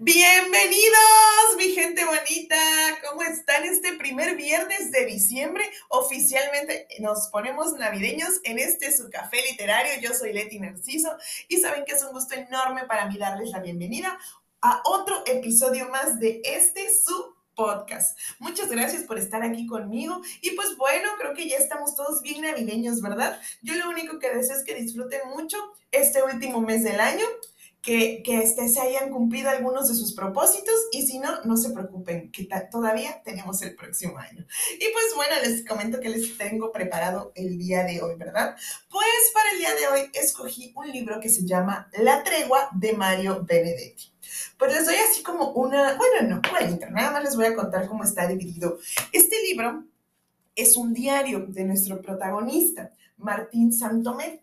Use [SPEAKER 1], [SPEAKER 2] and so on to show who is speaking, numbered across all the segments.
[SPEAKER 1] Bienvenidos, mi gente bonita. ¿Cómo están este primer viernes de diciembre? Oficialmente nos ponemos navideños en este su café literario. Yo soy Leti Narciso y saben que es un gusto enorme para mí darles la bienvenida a otro episodio más de este su podcast. Muchas gracias por estar aquí conmigo y pues bueno, creo que ya estamos todos bien navideños, ¿verdad? Yo lo único que deseo es que disfruten mucho este último mes del año que, que este, se hayan cumplido algunos de sus propósitos y si no, no se preocupen, que todavía tenemos el próximo año. Y pues bueno, les comento que les tengo preparado el día de hoy, ¿verdad? Pues para el día de hoy escogí un libro que se llama La tregua de Mario Benedetti. Pues les doy así como una, bueno, no cuento, nada más les voy a contar cómo está dividido. Este libro es un diario de nuestro protagonista, Martín Santomé.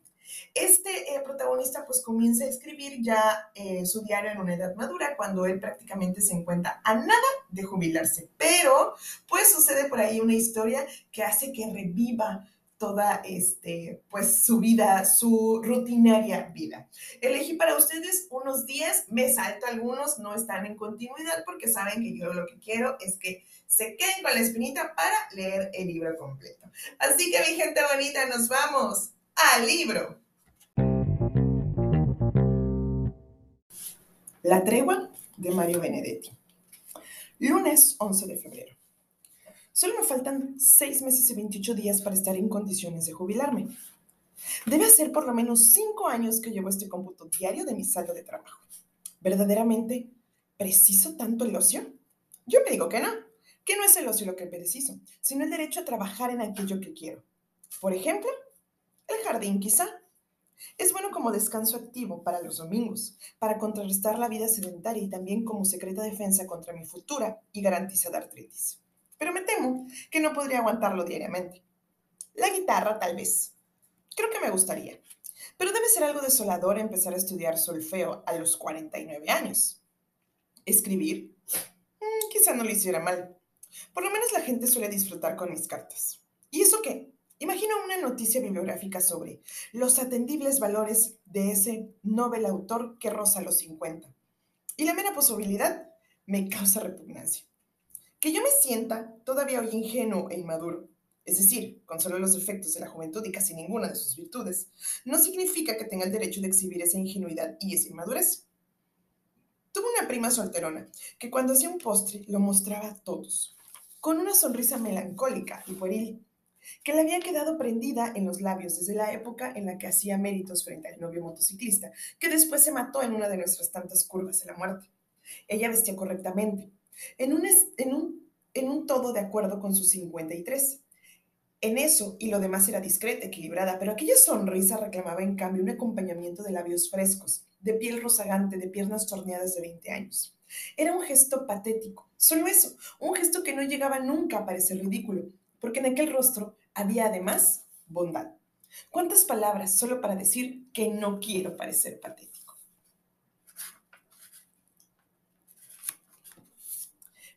[SPEAKER 1] Este eh, protagonista pues comienza a escribir ya eh, su diario en una edad madura cuando él prácticamente se encuentra a nada de jubilarse, pero pues sucede por ahí una historia que hace que reviva toda este, pues su vida, su rutinaria vida. Elegí para ustedes unos 10, me salto algunos, no están en continuidad porque saben que yo lo que quiero es que se queden con la espinita para leer el libro completo. Así que mi gente bonita, nos vamos al libro. La tregua de Mario Benedetti. Lunes 11 de febrero. Solo me faltan 6 meses y 28 días para estar en condiciones de jubilarme. Debe ser por lo menos 5 años que llevo este cómputo diario de mi saldo de trabajo. ¿Verdaderamente preciso tanto el ocio? Yo me digo que no, que no es el ocio lo que preciso, sino el derecho a trabajar en aquello que quiero. Por ejemplo, jardín quizá. Es bueno como descanso activo para los domingos, para contrarrestar la vida sedentaria y también como secreta defensa contra mi futura y garantizada artritis. Pero me temo que no podría aguantarlo diariamente. La guitarra tal vez. Creo que me gustaría. Pero debe ser algo desolador empezar a estudiar solfeo a los 49 años. Escribir. Mm, quizá no lo hiciera mal. Por lo menos la gente suele disfrutar con mis cartas. ¿Y eso qué? Imagino una noticia bibliográfica sobre los atendibles valores de ese novel autor que roza los 50. Y la mera posibilidad me causa repugnancia. Que yo me sienta todavía hoy ingenuo e inmaduro, es decir, con solo los defectos de la juventud y casi ninguna de sus virtudes, no significa que tenga el derecho de exhibir esa ingenuidad y esa inmadurez. Tuve una prima solterona que cuando hacía un postre lo mostraba a todos, con una sonrisa melancólica y pueril que le había quedado prendida en los labios desde la época en la que hacía méritos frente al novio motociclista, que después se mató en una de nuestras tantas curvas de la muerte. Ella vestía correctamente, en un, en un, en un todo de acuerdo con sus 53. En eso y lo demás era discreta, equilibrada, pero aquella sonrisa reclamaba en cambio un acompañamiento de labios frescos, de piel rozagante, de piernas torneadas de 20 años. Era un gesto patético, solo eso, un gesto que no llegaba nunca a parecer ridículo, porque en aquel rostro había además bondad. ¿Cuántas palabras solo para decir que no quiero parecer patético?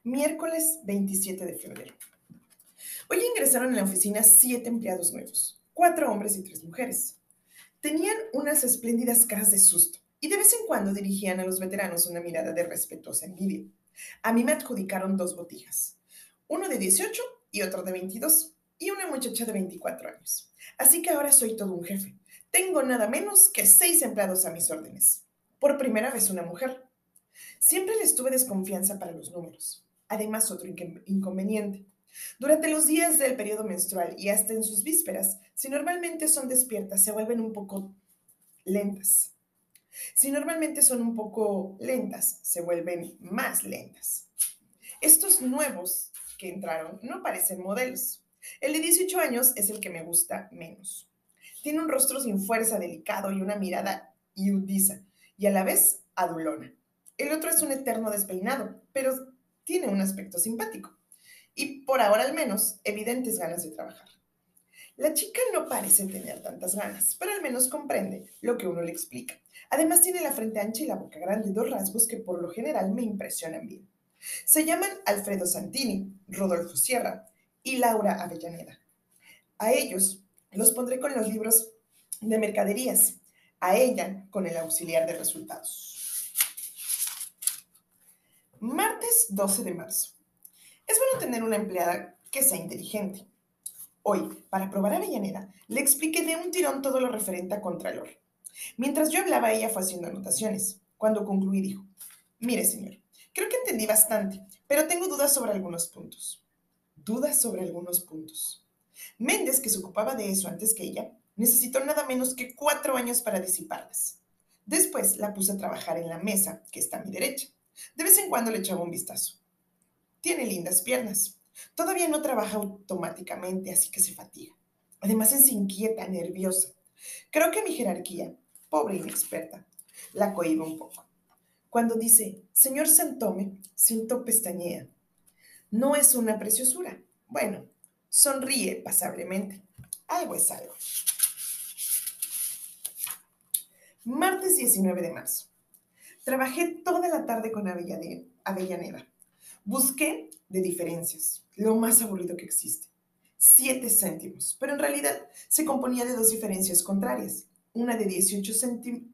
[SPEAKER 1] Miércoles 27 de febrero. Hoy ingresaron en la oficina siete empleados nuevos, cuatro hombres y tres mujeres. Tenían unas espléndidas caras de susto y de vez en cuando dirigían a los veteranos una mirada de respetuosa envidia. A mí me adjudicaron dos botijas, uno de 18 y otro de 22, y una muchacha de 24 años. Así que ahora soy todo un jefe. Tengo nada menos que seis empleados a mis órdenes. Por primera vez una mujer. Siempre les tuve desconfianza para los números. Además, otro inconveniente. Durante los días del periodo menstrual y hasta en sus vísperas, si normalmente son despiertas, se vuelven un poco lentas. Si normalmente son un poco lentas, se vuelven más lentas. Estos nuevos que entraron no parecen modelos. El de 18 años es el que me gusta menos. Tiene un rostro sin fuerza, delicado y una mirada iudiza, y a la vez adulona. El otro es un eterno despeinado, pero tiene un aspecto simpático. Y por ahora al menos, evidentes ganas de trabajar. La chica no parece tener tantas ganas, pero al menos comprende lo que uno le explica. Además tiene la frente ancha y la boca grande, dos rasgos que por lo general me impresionan bien. Se llaman Alfredo Santini, Rodolfo Sierra y Laura Avellaneda. A ellos los pondré con los libros de mercaderías, a ella con el auxiliar de resultados. Martes 12 de marzo. Es bueno tener una empleada que sea inteligente. Hoy, para probar a Avellaneda, le expliqué de un tirón todo lo referente a Contralor. Mientras yo hablaba, ella fue haciendo anotaciones. Cuando concluí, dijo, mire, señor, creo que entendí bastante, pero tengo dudas sobre algunos puntos. Dudas sobre algunos puntos. Méndez, que se ocupaba de eso antes que ella, necesitó nada menos que cuatro años para disiparlas. Después la puse a trabajar en la mesa, que está a mi derecha. De vez en cuando le echaba un vistazo. Tiene lindas piernas. Todavía no trabaja automáticamente, así que se fatiga. Además es inquieta, nerviosa. Creo que mi jerarquía, pobre inexperta, la cohibe un poco. Cuando dice, señor Santome, siento pestañea. No es una preciosura. Bueno, sonríe pasablemente. Algo es algo. Martes 19 de marzo. Trabajé toda la tarde con Avellaneda. Busqué de diferencias, lo más aburrido que existe. Siete céntimos, pero en realidad se componía de dos diferencias contrarias, una de 18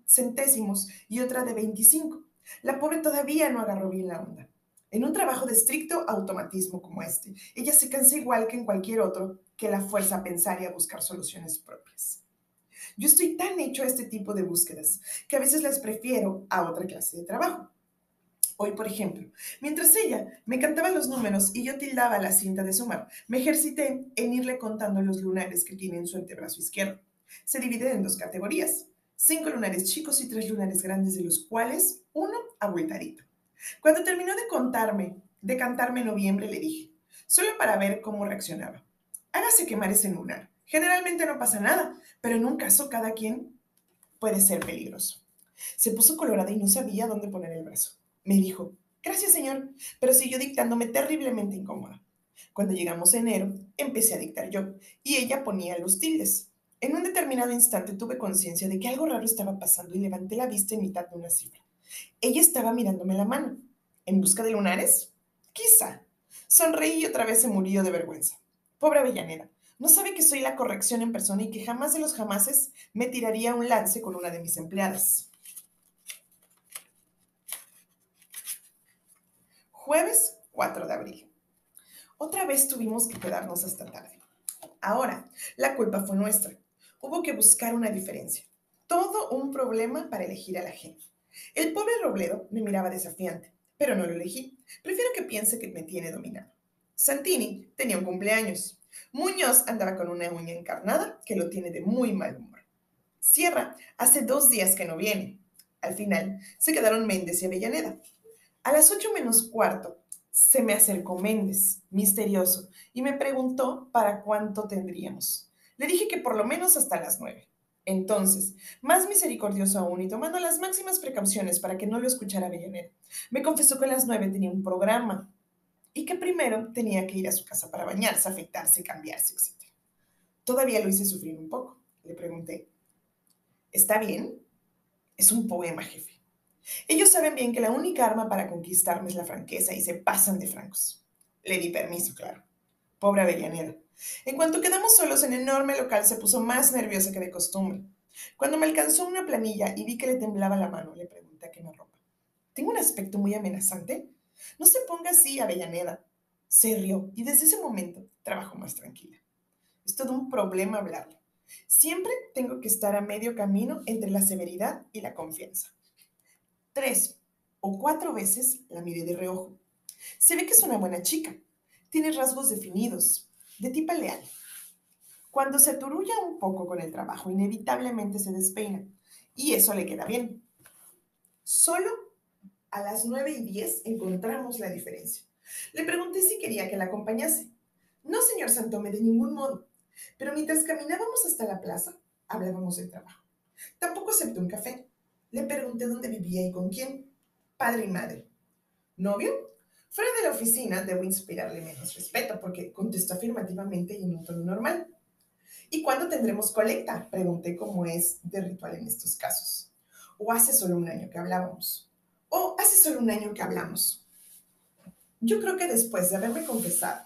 [SPEAKER 1] centésimos y otra de 25. La pobre todavía no agarró bien la onda. En un trabajo de estricto automatismo como este, ella se cansa igual que en cualquier otro que la fuerza a pensar y a buscar soluciones propias. Yo estoy tan hecho a este tipo de búsquedas que a veces las prefiero a otra clase de trabajo. Hoy, por ejemplo, mientras ella me cantaba los números y yo tildaba la cinta de sumar, me ejercité en irle contando los lunares que tiene en su antebrazo izquierdo. Se divide en dos categorías, cinco lunares chicos y tres lunares grandes, de los cuales uno abultadito. Cuando terminó de contarme, de cantarme noviembre, le dije, solo para ver cómo reaccionaba. Hágase quemar ese lunar. Generalmente no pasa nada, pero en un caso cada quien puede ser peligroso. Se puso colorada y no sabía dónde poner el brazo. Me dijo, gracias señor, pero siguió dictándome terriblemente incómoda. Cuando llegamos enero, empecé a dictar yo y ella ponía los tildes. En un determinado instante tuve conciencia de que algo raro estaba pasando y levanté la vista en mitad de una cifra. Ella estaba mirándome la mano. ¿En busca de lunares? Quizá. Sonreí y otra vez se murió de vergüenza. Pobre Avellaneda. No sabe que soy la corrección en persona y que jamás de los jamases me tiraría un lance con una de mis empleadas. Jueves 4 de abril. Otra vez tuvimos que quedarnos hasta tarde. Ahora, la culpa fue nuestra. Hubo que buscar una diferencia. Todo un problema para elegir a la gente. El pobre Robledo me miraba desafiante, pero no lo elegí. Prefiero que piense que me tiene dominado. Santini tenía un cumpleaños. Muñoz andaba con una uña encarnada que lo tiene de muy mal humor. Sierra hace dos días que no viene. Al final se quedaron Méndez y Avellaneda. A las ocho menos cuarto se me acercó Méndez, misterioso, y me preguntó para cuánto tendríamos. Le dije que por lo menos hasta las nueve. Entonces, más misericordioso aún y tomando las máximas precauciones para que no lo escuchara Avellaneda, me confesó que a las nueve tenía un programa y que primero tenía que ir a su casa para bañarse, afeitarse, cambiarse, etc. Todavía lo hice sufrir un poco. Le pregunté, ¿está bien? Es un poema, jefe. Ellos saben bien que la única arma para conquistarme es la franqueza y se pasan de francos. Le di permiso, claro. Pobre Avellaneda. En cuanto quedamos solos en el enorme local, se puso más nerviosa que de costumbre. Cuando me alcanzó una planilla y vi que le temblaba la mano, le pregunté a qué me ropa. ¿Tengo un aspecto muy amenazante? No se ponga así, Avellaneda. Se rió y desde ese momento trabajó más tranquila. Es todo un problema hablarle. Siempre tengo que estar a medio camino entre la severidad y la confianza. Tres o cuatro veces la miré de reojo. Se ve que es una buena chica. Tiene rasgos definidos, de tipo leal. Cuando se turulla un poco con el trabajo, inevitablemente se despeina. Y eso le queda bien. Solo a las 9 y 10 encontramos la diferencia. Le pregunté si quería que la acompañase. No, señor Santome, de ningún modo. Pero mientras caminábamos hasta la plaza, hablábamos del trabajo. Tampoco aceptó un café. Le pregunté dónde vivía y con quién. Padre y madre. ¿Novio? Fuera de la oficina debo inspirarle menos respeto porque contestó afirmativamente y en un tono normal. ¿Y cuándo tendremos colecta? Pregunté cómo es de ritual en estos casos. ¿O hace solo un año que hablábamos? ¿O hace solo un año que hablamos? Yo creo que después de haberme confesado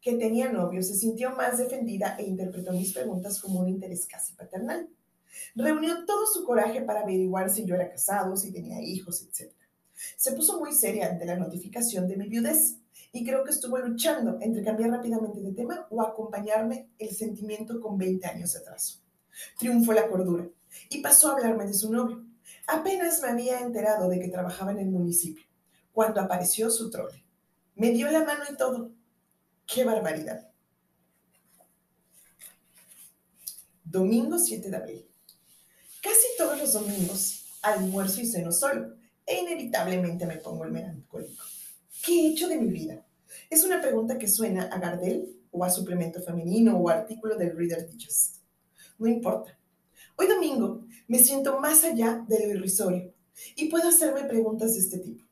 [SPEAKER 1] que tenía novio se sintió más defendida e interpretó mis preguntas como un interés casi paternal. Reunió todo su coraje para averiguar si yo era casado, si tenía hijos, etc. Se puso muy seria ante la notificación de mi viudez y creo que estuvo luchando entre cambiar rápidamente de tema o acompañarme el sentimiento con 20 años de atraso. Triunfó la cordura y pasó a hablarme de su novio. Apenas me había enterado de que trabajaba en el municipio, cuando apareció su trole. Me dio la mano y todo. ¡Qué barbaridad! Domingo 7 de abril. Casi todos los domingos almuerzo y ceno solo e inevitablemente me pongo el melancólico. ¿Qué he hecho de mi vida? Es una pregunta que suena a Gardel o a suplemento femenino o artículo del Reader Digest. No importa. Hoy domingo me siento más allá de lo irrisorio y puedo hacerme preguntas de este tipo.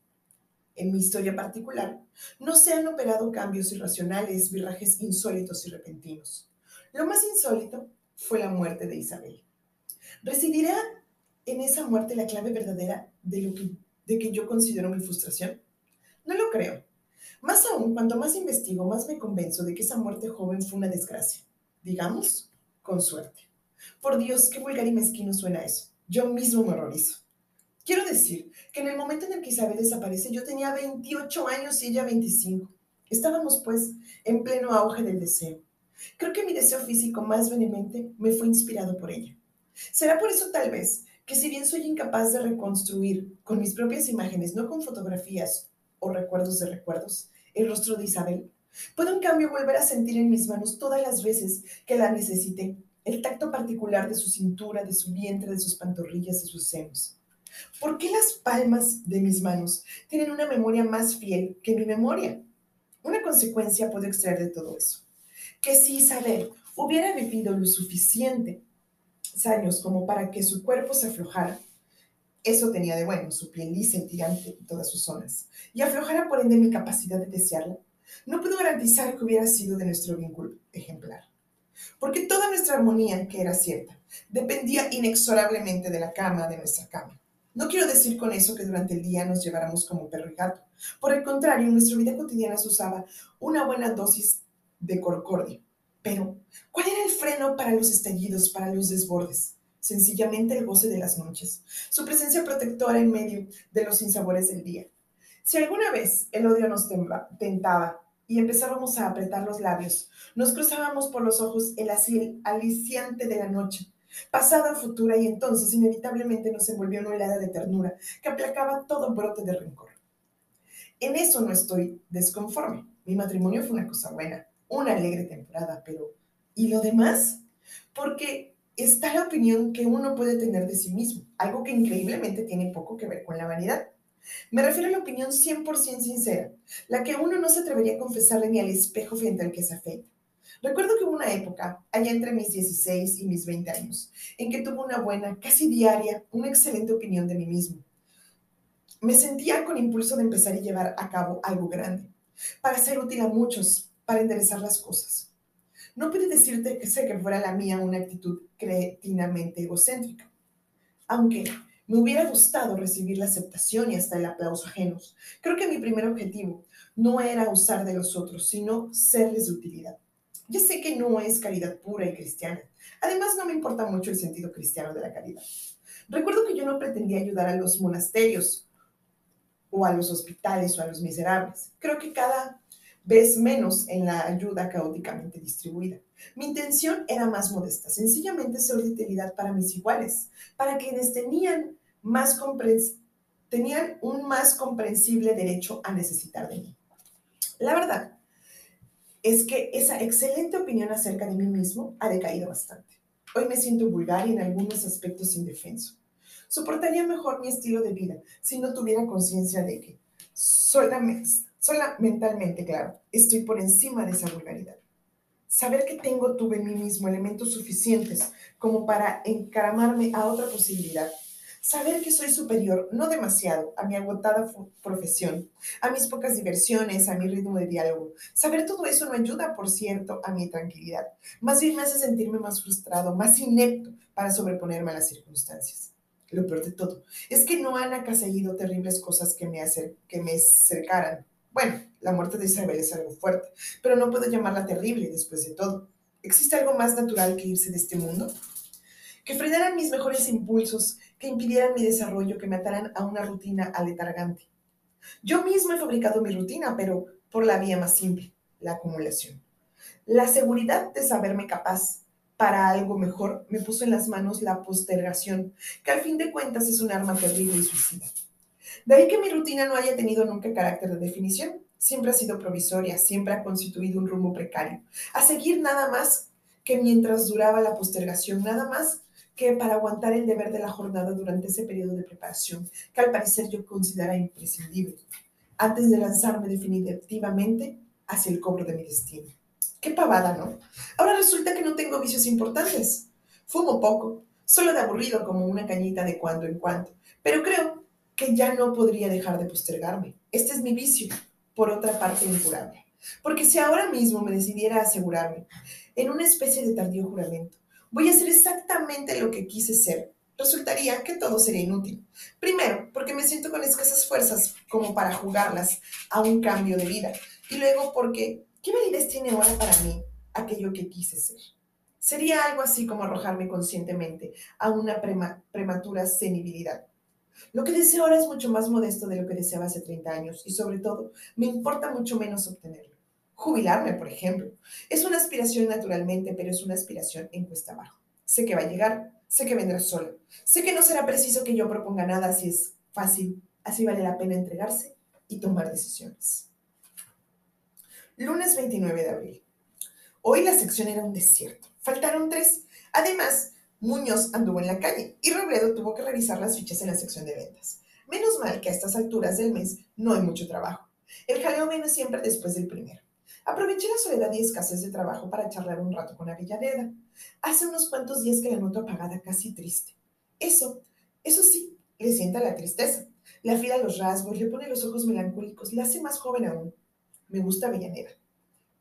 [SPEAKER 1] En mi historia particular, no se han operado cambios irracionales, virajes insólitos y repentinos. Lo más insólito fue la muerte de Isabel. ¿Residirá en esa muerte la clave verdadera de, lo que, de que yo considero mi frustración? No lo creo. Más aún, cuanto más investigo, más me convenzo de que esa muerte joven fue una desgracia. Digamos, con suerte. Por Dios, qué vulgar y mezquino suena eso. Yo mismo me horrorizo. Quiero decir que en el momento en el que Isabel desaparece, yo tenía 28 años y ella 25. Estábamos, pues, en pleno auge del deseo. Creo que mi deseo físico más vehemente me fue inspirado por ella. Será por eso, tal vez, que si bien soy incapaz de reconstruir con mis propias imágenes, no con fotografías o recuerdos de recuerdos, el rostro de Isabel, puedo en cambio volver a sentir en mis manos todas las veces que la necesité, el tacto particular de su cintura, de su vientre, de sus pantorrillas, de sus senos. ¿Por qué las palmas de mis manos tienen una memoria más fiel que mi memoria? Una consecuencia puedo extraer de todo eso. Que si Isabel hubiera vivido lo suficiente años como para que su cuerpo se aflojara, eso tenía de bueno, su piel lisa y tirante en todas sus zonas, y aflojara por ende mi capacidad de desearla, no puedo garantizar que hubiera sido de nuestro vínculo ejemplar. Porque toda nuestra armonía, que era cierta, dependía inexorablemente de la cama, de nuestra cama. No quiero decir con eso que durante el día nos lleváramos como perro y gato. Por el contrario, en nuestra vida cotidiana se usaba una buena dosis de concordia. Pero, ¿cuál era el freno para los estallidos, para los desbordes? Sencillamente el goce de las noches, su presencia protectora en medio de los sinsabores del día. Si alguna vez el odio nos tentaba y empezábamos a apretar los labios, nos cruzábamos por los ojos el aliciante de la noche, pasada, futura, y entonces inevitablemente nos envolvió una helada de ternura que aplacaba todo brote de rencor. En eso no estoy desconforme. Mi matrimonio fue una cosa buena, una alegre temporada, pero ¿y lo demás? Porque está la opinión que uno puede tener de sí mismo, algo que increíblemente tiene poco que ver con la vanidad. Me refiero a la opinión 100% sincera, la que uno no se atrevería a confesarle ni al espejo frente al que se afeita. Recuerdo que hubo una época, allá entre mis 16 y mis 20 años, en que tuve una buena, casi diaria, una excelente opinión de mí mismo. Me sentía con impulso de empezar y llevar a cabo algo grande, para ser útil a muchos, para enderezar las cosas. No pude decirte que sé que fuera la mía una actitud cretinamente egocéntrica, aunque me hubiera gustado recibir la aceptación y hasta el aplauso ajenos. Creo que mi primer objetivo no era usar de los otros, sino serles de utilidad. Ya sé que no es caridad pura y cristiana. Además, no me importa mucho el sentido cristiano de la caridad. Recuerdo que yo no pretendía ayudar a los monasterios o a los hospitales o a los miserables. Creo que cada vez menos en la ayuda caóticamente distribuida. Mi intención era más modesta, sencillamente ser de utilidad para mis iguales, para quienes tenían, más tenían un más comprensible derecho a necesitar de mí. La verdad es que esa excelente opinión acerca de mí mismo ha decaído bastante. Hoy me siento vulgar y en algunos aspectos indefenso. Soportaría mejor mi estilo de vida si no tuviera conciencia de que, solamente, sola mentalmente, claro, estoy por encima de esa vulgaridad. Saber que tengo, tuve en mí mismo elementos suficientes como para encaramarme a otra posibilidad Saber que soy superior, no demasiado, a mi agotada profesión, a mis pocas diversiones, a mi ritmo de diálogo. Saber todo eso no ayuda, por cierto, a mi tranquilidad. Más bien me hace sentirme más frustrado, más inepto para sobreponerme a las circunstancias. Lo peor de todo es que no han acaecido terribles cosas que me, que me acercaran. Bueno, La muerte de Isabel es algo fuerte, pero no puedo llamarla terrible después de todo. ¿Existe algo más natural que irse de este mundo? Que frenaran mis mejores impulsos, que impidieran mi desarrollo, que me ataran a una rutina aletargante. Yo mismo he fabricado mi rutina, pero por la vía más simple, la acumulación. La seguridad de saberme capaz para algo mejor me puso en las manos la postergación, que al fin de cuentas es un arma terrible y suicida. De ahí que mi rutina no haya tenido nunca carácter de definición. Siempre ha sido provisoria, siempre ha constituido un rumbo precario. A seguir nada más que mientras duraba la postergación, nada más que para aguantar el deber de la jornada durante ese periodo de preparación, que al parecer yo consideraba imprescindible, antes de lanzarme definitivamente hacia el cobro de mi destino. Qué pavada, ¿no? Ahora resulta que no tengo vicios importantes. Fumo poco, solo de aburrido como una cañita de cuando en cuando, pero creo que ya no podría dejar de postergarme. Este es mi vicio, por otra parte incurable. Porque si ahora mismo me decidiera asegurarme, en una especie de tardío juramento, voy a hacer exactamente lo que quise ser, resultaría que todo sería inútil. Primero, porque me siento con escasas fuerzas como para jugarlas a un cambio de vida. Y luego porque, ¿qué validez tiene ahora para mí aquello que quise ser? Sería algo así como arrojarme conscientemente a una prematura senibilidad. Lo que deseo ahora es mucho más modesto de lo que deseaba hace 30 años y sobre todo me importa mucho menos obtenerlo. Jubilarme, por ejemplo. Es una aspiración naturalmente, pero es una aspiración en cuesta abajo. Sé que va a llegar, sé que vendrá solo. Sé que no será preciso que yo proponga nada si es fácil, así vale la pena entregarse y tomar decisiones. Lunes 29 de abril. Hoy la sección era un desierto. Faltaron tres. Además, Muñoz anduvo en la calle y Robledo tuvo que revisar las fichas en la sección de ventas. Menos mal que a estas alturas del mes no hay mucho trabajo. El jaleo viene siempre después del primero. Aproveché la soledad y escasez de trabajo para charlar un rato con Avellaneda. Hace unos cuantos días que la noto apagada, casi triste. Eso, eso sí, le sienta la tristeza. Le afila los rasgos, le pone los ojos melancólicos, la hace más joven aún. Me gusta Avellaneda.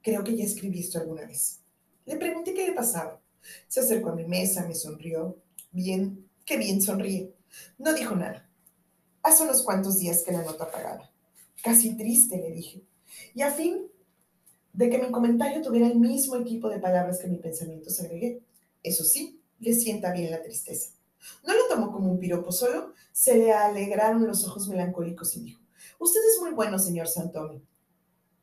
[SPEAKER 1] Creo que ya escribí esto alguna vez. Le pregunté qué le pasaba. Se acercó a mi mesa, me sonrió. Bien, qué bien sonríe. No dijo nada. Hace unos cuantos días que la nota apagada. Casi triste, le dije. Y a fin de que mi comentario tuviera el mismo equipo de palabras que mi pensamiento se agregué. Eso sí, le sienta bien la tristeza. No lo tomó como un piropo, solo se le alegraron los ojos melancólicos y dijo, Usted es muy bueno, señor Santome.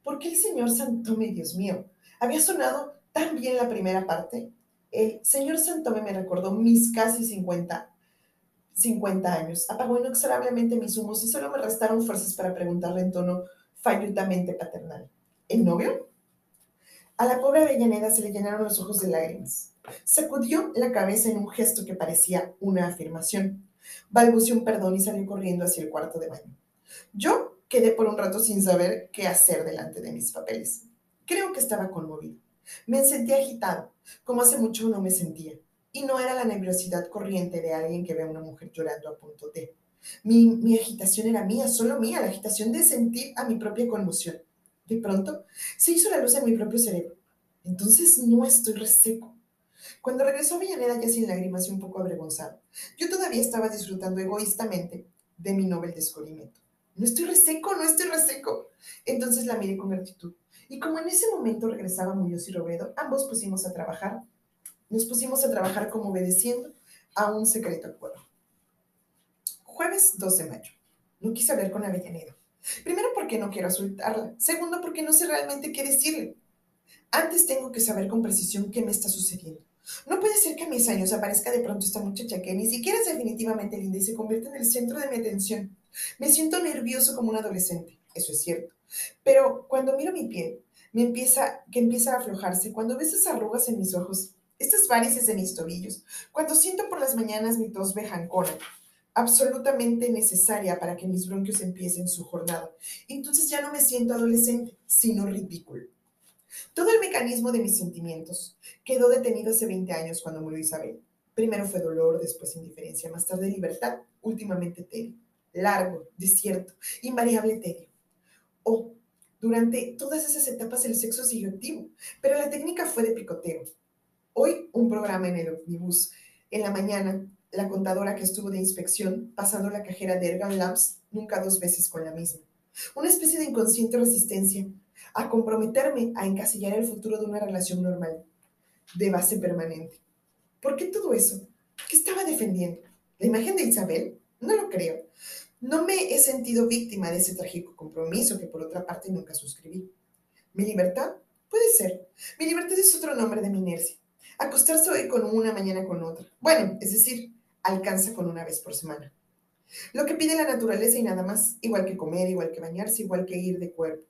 [SPEAKER 1] ¿Por qué el señor Santome, Dios mío? Había sonado tan bien la primera parte el señor Santome me recordó mis casi 50, 50 años. Apagó inexorablemente mis humos y solo me restaron fuerzas para preguntarle en tono fallutamente paternal. ¿El novio? A la pobre Avellaneda se le llenaron los ojos de lágrimas. Sacudió la cabeza en un gesto que parecía una afirmación. Balbuceó un perdón y salió corriendo hacia el cuarto de baño. Yo quedé por un rato sin saber qué hacer delante de mis papeles. Creo que estaba conmovido. Me sentí agitado, como hace mucho no me sentía. Y no era la nerviosidad corriente de alguien que ve a una mujer llorando a punto de. Mi, mi agitación era mía, solo mía, la agitación de sentir a mi propia conmoción. De pronto se hizo la luz en mi propio cerebro. Entonces no estoy reseco. Cuando regresó a Villaneda ya sin lágrimas y un poco avergonzado, yo todavía estaba disfrutando egoístamente de mi noble descubrimiento. No estoy reseco, no estoy reseco. Entonces la miré con gratitud. Y como en ese momento regresaba Muñoz y Robledo, ambos pusimos a trabajar, nos pusimos a trabajar como obedeciendo a un secreto acuerdo. Jueves 12 de mayo. No quise hablar con Avellaneda. Primero porque no quiero asustarla. Segundo porque no sé realmente qué decirle. Antes tengo que saber con precisión qué me está sucediendo. No puede ser que a mis años aparezca de pronto esta muchacha que ni siquiera es definitivamente linda y se convierta en el centro de mi atención. Me siento nervioso como un adolescente, eso es cierto. Pero cuando miro mi piel, me empieza, que empieza a aflojarse, cuando ves esas arrugas en mis ojos, estas varices en mis tobillos, cuando siento por las mañanas mi tos bejancona, absolutamente necesaria para que mis bronquios empiecen su jornada. Entonces ya no me siento adolescente, sino ridículo. Todo el mecanismo de mis sentimientos quedó detenido hace 20 años cuando murió Isabel. Primero fue dolor, después indiferencia, más tarde libertad, últimamente tedio. Largo, desierto, invariable tedio. Oh, durante todas esas etapas el sexo siguió activo, pero la técnica fue de picoteo. Hoy un programa en el omnibus. En la mañana, la contadora que estuvo de inspección pasando la cajera de Ergan Labs, nunca dos veces con la misma. una especie de inconsciente resistencia a comprometerme a encasillar el futuro de una relación normal, de base permanente. ¿Por qué todo eso? ¿Qué estaba defendiendo? ¿La imagen de Isabel? No lo creo. No me he sentido víctima de ese trágico compromiso que por otra parte nunca suscribí. ¿Mi libertad? Puede ser. Mi libertad es otro nombre de mi inercia. Acostarse hoy con una, mañana con otra. Bueno, es decir, alcanza con una vez por semana. Lo que pide la naturaleza y nada más, igual que comer, igual que bañarse, igual que ir de cuerpo.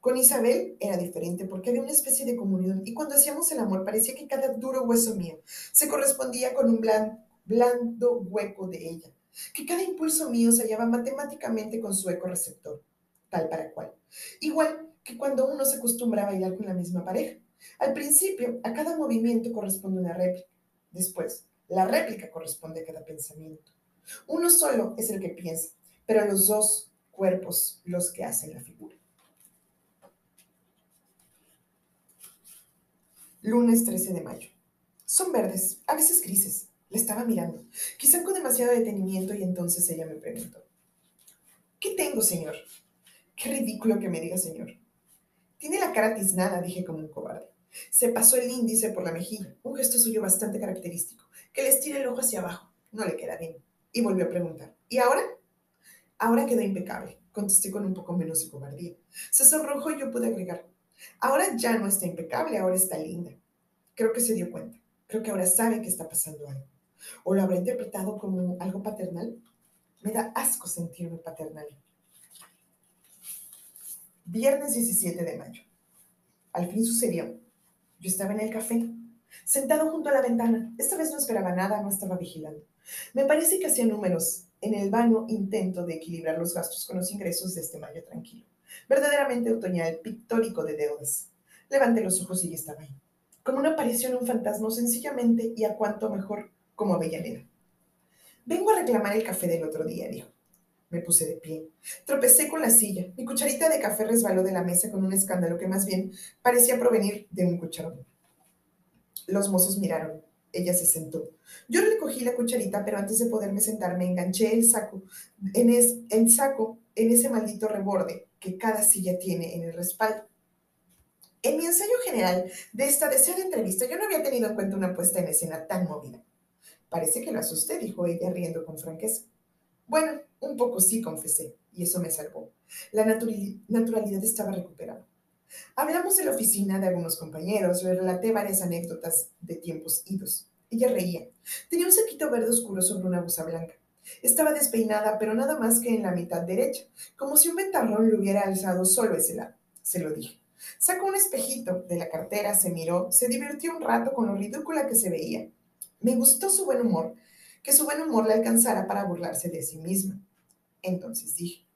[SPEAKER 1] Con Isabel era diferente porque había una especie de comunión y cuando hacíamos el amor parecía que cada duro hueso mío se correspondía con un blando hueco de ella, que cada impulso mío se hallaba matemáticamente con su eco receptor, tal para cual. Igual que cuando uno se acostumbra a bailar con la misma pareja. Al principio, a cada movimiento corresponde una réplica. Después, la réplica corresponde a cada pensamiento. Uno solo es el que piensa, pero los dos cuerpos los que hacen la figura. Lunes 13 de mayo. Son verdes, a veces grises. Le estaba mirando, quizá con demasiado detenimiento, y entonces ella me preguntó, ¿qué tengo, señor? Qué ridículo que me diga señor. Tiene la cara tiznada, dije como un cobarde. Se pasó el índice por la mejilla, un gesto suyo bastante característico, que le estira el ojo hacia abajo. No le queda bien. Y volvió a preguntar, ¿y ahora? Ahora quedó impecable, contesté con un poco menos de cobardía. Se sonrojó y yo pude agregar, Ahora ya no está impecable, ahora está linda. Creo que se dio cuenta. Creo que ahora sabe que está pasando algo. ¿O lo habrá interpretado como algo paternal? Me da asco sentirme paternal. Viernes 17 de mayo. Al fin sucedió. Yo estaba en el café, sentado junto a la ventana. Esta vez no esperaba nada, no estaba vigilando. Me parece que hacía números en el vano intento de equilibrar los gastos con los ingresos de este mayo tranquilo verdaderamente otoñal, pictórico de deudas. Levanté los ojos y estaba ahí, como una aparición, un fantasma, sencillamente y a cuanto mejor como Avellaneda. Vengo a reclamar el café del otro día, dijo. Me puse de pie. Tropecé con la silla. Mi cucharita de café resbaló de la mesa con un escándalo que más bien parecía provenir de un cucharón. Los mozos miraron. Ella se sentó. Yo recogí la cucharita, pero antes de poderme sentar me enganché el saco, en el saco en ese maldito reborde que cada silla tiene en el respaldo. En mi ensayo general de esta deseada entrevista, yo no había tenido en cuenta una puesta en escena tan movida. Parece que lo asusté, dijo ella riendo con franqueza. Bueno, un poco sí, confesé, y eso me salvó. La naturalidad estaba recuperada. Hablamos de la oficina de algunos compañeros, le relaté varias anécdotas de tiempos idos. Ella reía. Tenía un saquito verde oscuro sobre una blusa blanca. Estaba despeinada, pero nada más que en la mitad derecha, como si un ventarrón le hubiera alzado solo ese lado. Se lo dije. Sacó un espejito de la cartera, se miró, se divirtió un rato con lo ridícula que se veía. Me gustó su buen humor, que su buen humor le alcanzara para burlarse de sí misma. Entonces dije,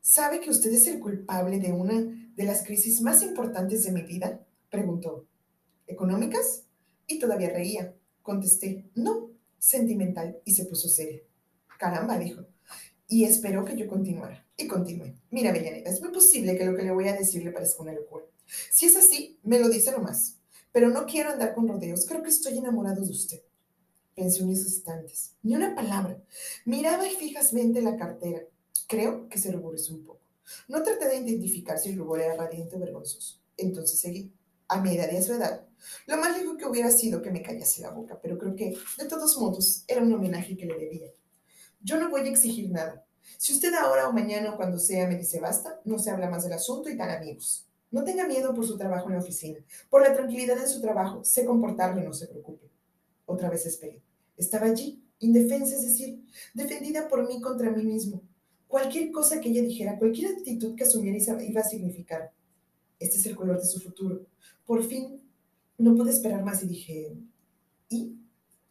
[SPEAKER 1] ¿sabe que usted es el culpable de una de las crisis más importantes de mi vida? Preguntó. ¿Económicas? Y todavía reía. Contesté, no, sentimental, y se puso seria. Caramba, dijo. Y esperó que yo continuara. Y continué. Mira, Bellaneta, es muy posible que lo que le voy a decir le parezca una locura. Si es así, me lo dice nomás. Pero no quiero andar con rodeos. Creo que estoy enamorado de usted. Pensé unos instantes. Ni una palabra. Miraba fijamente la cartera. Creo que se ruborizó un poco. No traté de identificar si el rubor era radiante o vergonzoso. Entonces seguí. A mi edad y a su edad, lo más lejos que hubiera sido que me callase la boca, pero creo que, de todos modos, era un homenaje que le debía. Yo no voy a exigir nada. Si usted ahora o mañana o cuando sea me dice basta, no se habla más del asunto y tan amigos. No tenga miedo por su trabajo en la oficina, por la tranquilidad en su trabajo. Sé comportarme, no se preocupe. Otra vez esperé. Estaba allí, indefensa, es decir, defendida por mí contra mí mismo. Cualquier cosa que ella dijera, cualquier actitud que asumiera iba a significar. Este es el color de su futuro. Por fin no pude esperar más y dije, ¿y?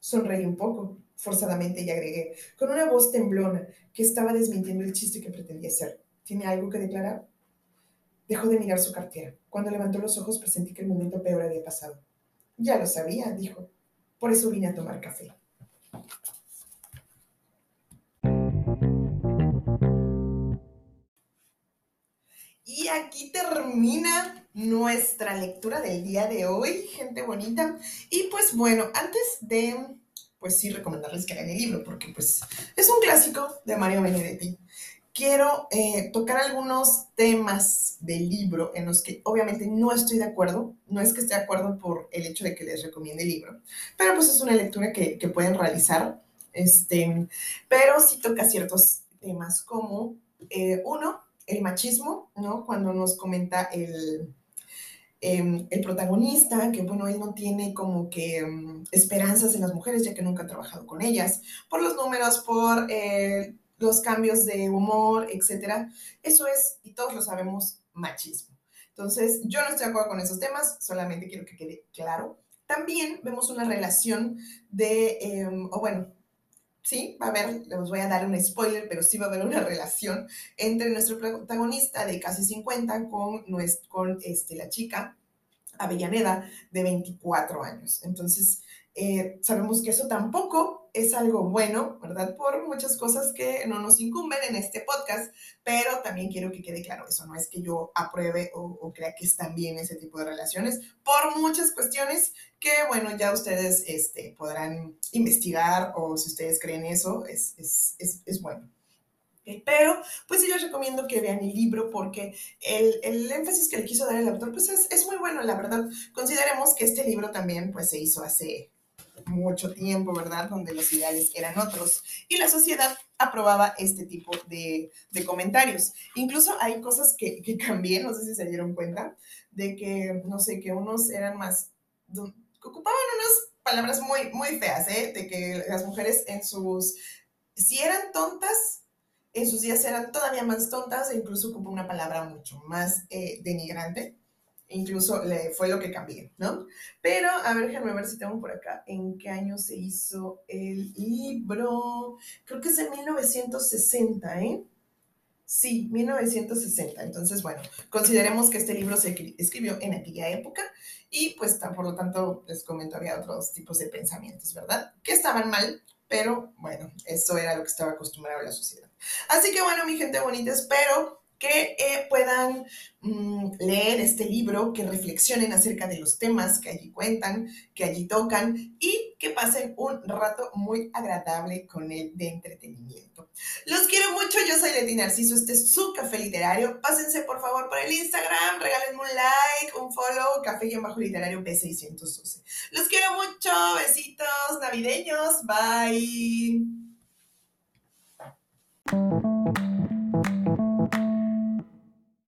[SPEAKER 1] Sonreí un poco, forzadamente, y agregué, con una voz temblona, que estaba desmintiendo el chiste que pretendía ser. ¿Tiene algo que declarar? Dejó de mirar su cartera. Cuando levantó los ojos presentí que el momento peor había pasado. Ya lo sabía, dijo. Por eso vine a tomar café. Y aquí termina nuestra lectura del día de hoy, gente bonita. Y pues bueno, antes de, pues sí, recomendarles que lean el libro, porque pues es un clásico de Mario Benedetti. Quiero eh, tocar algunos temas del libro en los que obviamente no estoy de acuerdo. No es que esté de acuerdo por el hecho de que les recomiende el libro, pero pues es una lectura que, que pueden realizar. Este, pero sí toca ciertos temas como, eh, uno, el machismo, ¿no? Cuando nos comenta el, em, el protagonista, que bueno, él no tiene como que em, esperanzas en las mujeres, ya que nunca ha trabajado con ellas, por los números, por eh, los cambios de humor, etcétera. Eso es, y todos lo sabemos, machismo. Entonces, yo no estoy de acuerdo con esos temas, solamente quiero que quede claro. También vemos una relación de, em, o bueno, sí, va a haber, les voy a dar un spoiler, pero sí va a haber una relación entre nuestro protagonista de casi 50 con, con este, la chica Avellaneda de 24 años. Entonces, eh, sabemos que eso tampoco es algo bueno, ¿verdad? Por muchas cosas que no nos incumben en este podcast, pero también quiero que quede claro, eso no es que yo apruebe o, crea que están bien ese tipo de relaciones, por muchas cuestiones que, bueno, ya ustedes este, podrán investigar o si ustedes creen eso, es, es, es, es bueno. Pero, pues sí les recomiendo que vean el libro porque el, el, énfasis que le quiso dar el autor, pues es, es, muy bueno, la verdad. Consideremos que este libro también, pues se hizo hace mucho tiempo, ¿verdad? Donde los ideales eran otros y la sociedad aprobaba este tipo de, de comentarios. Incluso hay cosas que, que, cambié, no sé si se dieron cuenta, de que, no sé, que unos eran más, ocupaban unas palabras muy, muy feas, ¿eh? De que las mujeres en sus, si eran tontas, en sus días eran todavía más tontas e incluso ocupó una palabra mucho más eh, denigrante incluso fue lo que cambié, ¿no? Pero, a ver, déjenme ver si tengo por acá en qué año se hizo el libro. Creo que es en 1960, ¿eh? Sí, 1960. Entonces, bueno, consideremos que este libro se escribió en aquella época y pues por lo tanto les comento, había otros tipos de pensamientos, ¿verdad? Que estaban mal, pero bueno, eso era lo que estaba acostumbrado la sociedad. Así que bueno, mi gente bonita, espero que eh, puedan mm, leer este libro, que reflexionen acerca de los temas que allí cuentan, que allí tocan y que pasen un rato muy agradable con él de entretenimiento. Los quiero mucho, yo soy Leti Narciso, este es su café literario. Pásense por favor por el Instagram, regálenme un like, un follow, café-literario B612. Los quiero mucho, besitos navideños, bye.